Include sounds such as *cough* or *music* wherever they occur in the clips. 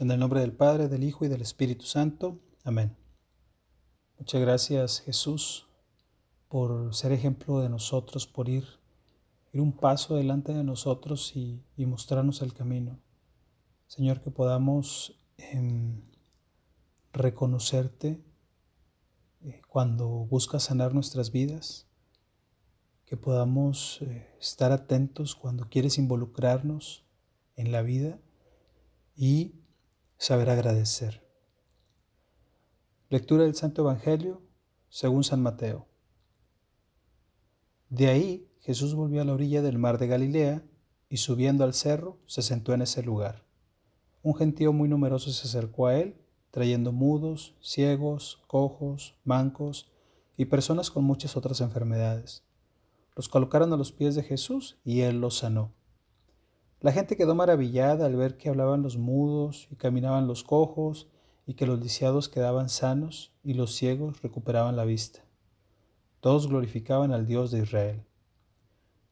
En el nombre del Padre, del Hijo y del Espíritu Santo. Amén. Muchas gracias Jesús por ser ejemplo de nosotros, por ir, ir un paso delante de nosotros y, mostrarnos el camino. Señor, que podamos em, reconocerte eh, cuando buscas sanar nuestras vidas, que podamos eh, estar atentos cuando quieres involucrarnos en la vida y saber agradecer. Lectura del Santo Evangelio según San Mateo. De ahí Jesús volvió a la orilla del mar de Galilea y subiendo al cerro se sentó en ese lugar. Un gentío muy numeroso se acercó a él, trayendo mudos, ciegos, cojos, mancos y personas con muchas otras enfermedades. Los colocaron a los pies de Jesús y él los sanó. La gente quedó maravillada al ver que hablaban los mudos y caminaban los cojos y que los lisiados quedaban sanos y los ciegos recuperaban la vista. Todos glorificaban al Dios de Israel.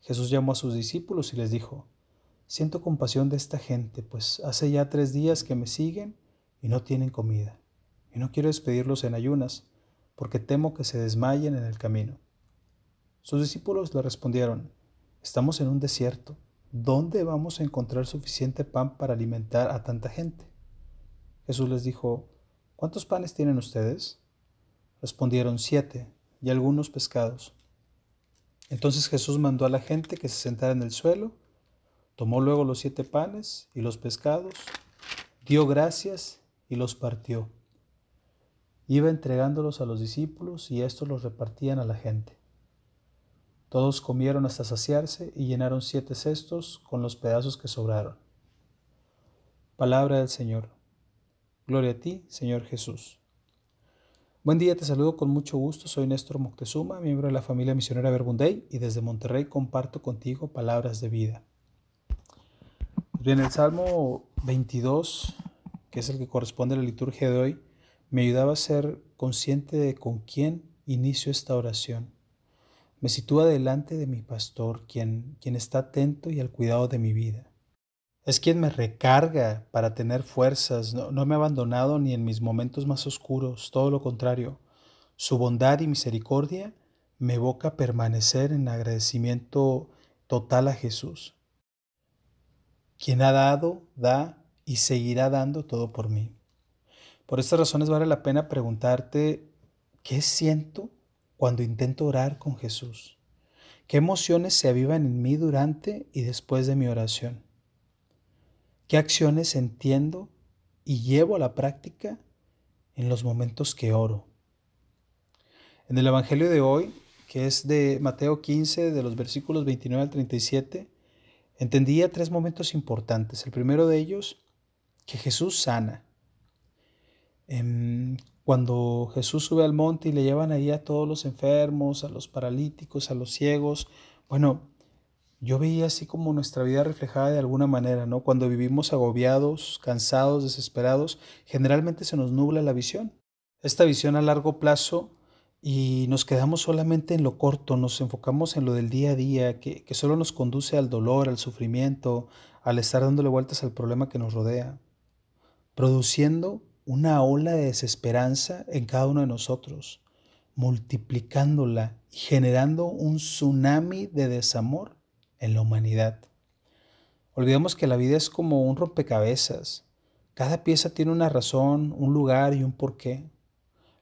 Jesús llamó a sus discípulos y les dijo, Siento compasión de esta gente, pues hace ya tres días que me siguen y no tienen comida, y no quiero despedirlos en ayunas, porque temo que se desmayen en el camino. Sus discípulos le respondieron, Estamos en un desierto ¿dónde vamos a encontrar suficiente pan para alimentar a tanta gente? Jesús les dijo, ¿cuántos panes tienen ustedes? Respondieron siete y algunos pescados. Entonces Jesús mandó a la gente que se sentara en el suelo, tomó luego los siete panes y los pescados, dio gracias y los partió. Iba entregándolos a los discípulos y estos los repartían a la gente. Todos comieron hasta saciarse y llenaron siete cestos con los pedazos que sobraron. Palabra del Señor. Gloria a ti, Señor Jesús. Buen día, te saludo con mucho gusto. Soy Néstor Moctezuma, miembro de la familia misionera Verbunday y desde Monterrey comparto contigo palabras de vida. Bien, el Salmo 22, que es el que corresponde a la liturgia de hoy, me ayudaba a ser consciente de con quién inicio esta oración. Me sitúa delante de mi pastor, quien, quien está atento y al cuidado de mi vida. Es quien me recarga para tener fuerzas, no, no me ha abandonado ni en mis momentos más oscuros, todo lo contrario. Su bondad y misericordia me evoca permanecer en agradecimiento total a Jesús, quien ha dado, da y seguirá dando todo por mí. Por estas razones vale la pena preguntarte, ¿qué siento cuando intento orar con Jesús? ¿Qué emociones se avivan en mí durante y después de mi oración? ¿Qué acciones entiendo y llevo a la práctica en los momentos que oro? En el Evangelio de hoy, que es de Mateo 15, de los versículos 29 al 37, entendía tres momentos importantes. El primero de ellos, que Jesús sana. Cuando Jesús sube al monte y le llevan ahí a todos los enfermos, a los paralíticos, a los ciegos, bueno, yo veía así como nuestra vida reflejada de alguna manera, ¿no? Cuando vivimos agobiados, cansados, desesperados, generalmente se nos nubla la visión. Esta visión a largo plazo y nos quedamos solamente en lo corto, nos enfocamos en lo del día a día, que, que solo nos conduce al dolor, al sufrimiento, al estar dándole vueltas al problema que nos rodea, produciendo una ola de desesperanza en cada uno de nosotros, multiplicándola y generando un tsunami de desamor en la humanidad. Olvidemos que la vida es como un rompecabezas. Cada pieza tiene una razón, un lugar y un porqué.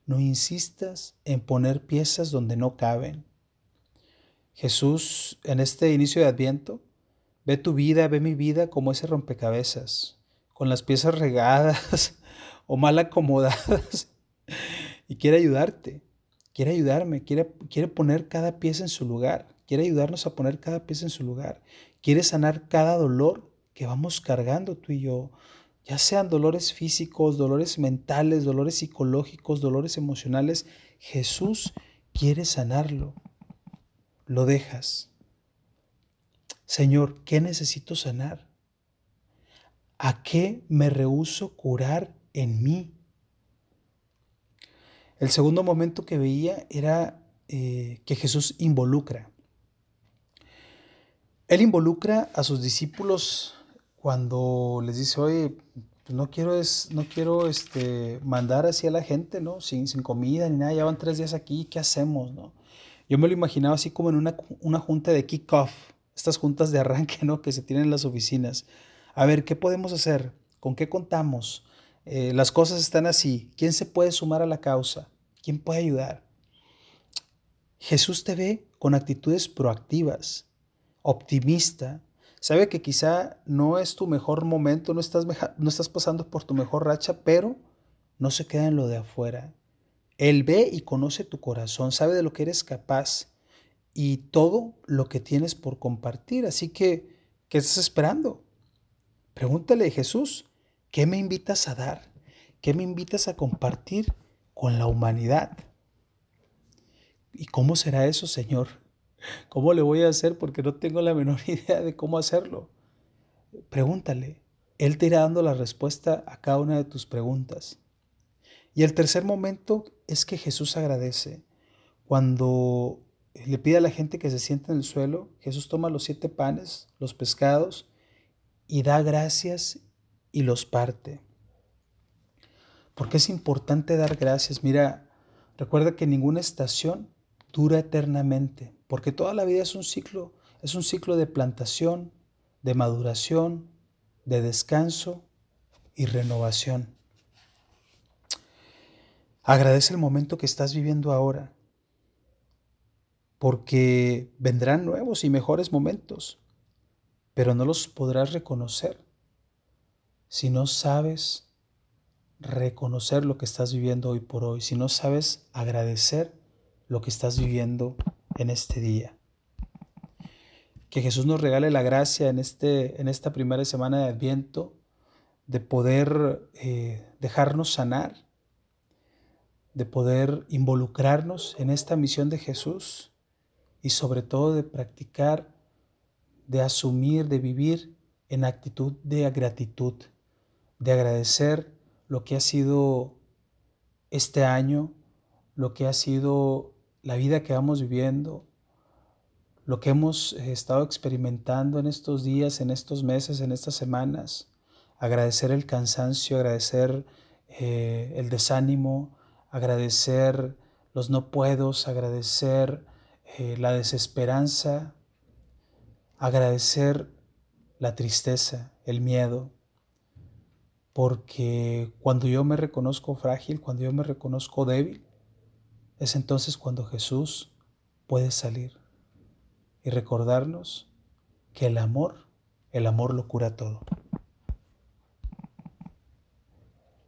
No insistas en poner piezas donde no caben. Jesús, en este inicio de Adviento, ve tu vida, ve mi vida como ese rompecabezas, con las piezas regadas, o mal acomodadas *laughs* y quiere ayudarte, quiere ayudarme, quiere, quiere poner cada pieza en su lugar, quiere ayudarnos a poner cada pieza en su lugar, quiere sanar cada dolor que vamos cargando tú y yo, ya sean dolores físicos, dolores mentales, dolores psicológicos, dolores emocionales, Jesús quiere sanarlo. Lo dejas. Señor, ¿qué necesito sanar? ¿A qué me rehuso curar en mí. El segundo momento que veía era eh, que Jesús involucra. Él involucra a sus discípulos cuando les dice, oye, pues no quiero, es, no quiero este, mandar así a la gente, ¿no? Sin, sin comida ni nada, ya van tres días aquí, ¿qué hacemos, no? Yo me lo imaginaba así como en una, una junta de kick-off, estas juntas de arranque, ¿no? Que se tienen en las oficinas. A ver, ¿qué podemos hacer? ¿Con qué contamos? Eh, las cosas están así. ¿Quién se puede sumar a la causa? ¿Quién puede ayudar? Jesús te ve con actitudes proactivas, optimista. Sabe que quizá no es tu mejor momento, no estás, no estás pasando por tu mejor racha, pero no se queda en lo de afuera. Él ve y conoce tu corazón, sabe de lo que eres capaz y todo lo que tienes por compartir. Así que, ¿qué estás esperando? Pregúntale, Jesús, ¿qué me invitas a dar? ¿Qué me invitas a compartir con la humanidad? ¿Y cómo será eso, Señor? ¿Cómo le voy a hacer? Porque no tengo la menor *laughs* idea de cómo hacerlo. Pregúntale. Él te irá dando la respuesta a cada una de tus preguntas. Y el tercer momento es que Jesús agradece. Cuando le pide a la gente que se siente en el suelo, Jesús toma los siete panes, los pescados, y da gracias y los parte. Porque es importante dar gracias. Mira, recuerda que ninguna estación dura eternamente, porque toda la vida es un ciclo, es un ciclo de plantación, de maduración, de descanso y renovación. Agradece el momento que estás viviendo ahora, porque vendrán nuevos y mejores momentos, pero no los podrás reconocer si no sabes reconocer lo que estás viviendo hoy por hoy, si no sabes agradecer lo que estás viviendo en este día. Que Jesús nos regale la gracia en, este, en esta primera semana de Adviento de poder eh, dejarnos sanar, de poder involucrarnos en esta misión de Jesús y sobre todo de practicar, de asumir, de vivir en actitud de gratitud, de agradecer lo que ha sido este año, lo que ha sido la vida que vamos viviendo, lo que hemos eh, estado experimentando en estos días, en estos meses, en estas semanas, agradecer el cansancio, agradecer eh, el desánimo, agradecer los no puedos, agradecer eh, la desesperanza, agradecer la tristeza, el miedo, porque cuando yo me reconozco frágil, cuando yo me reconozco débil, es entonces cuando Jesús puede salir y recordarnos que el amor, el amor lo cura todo.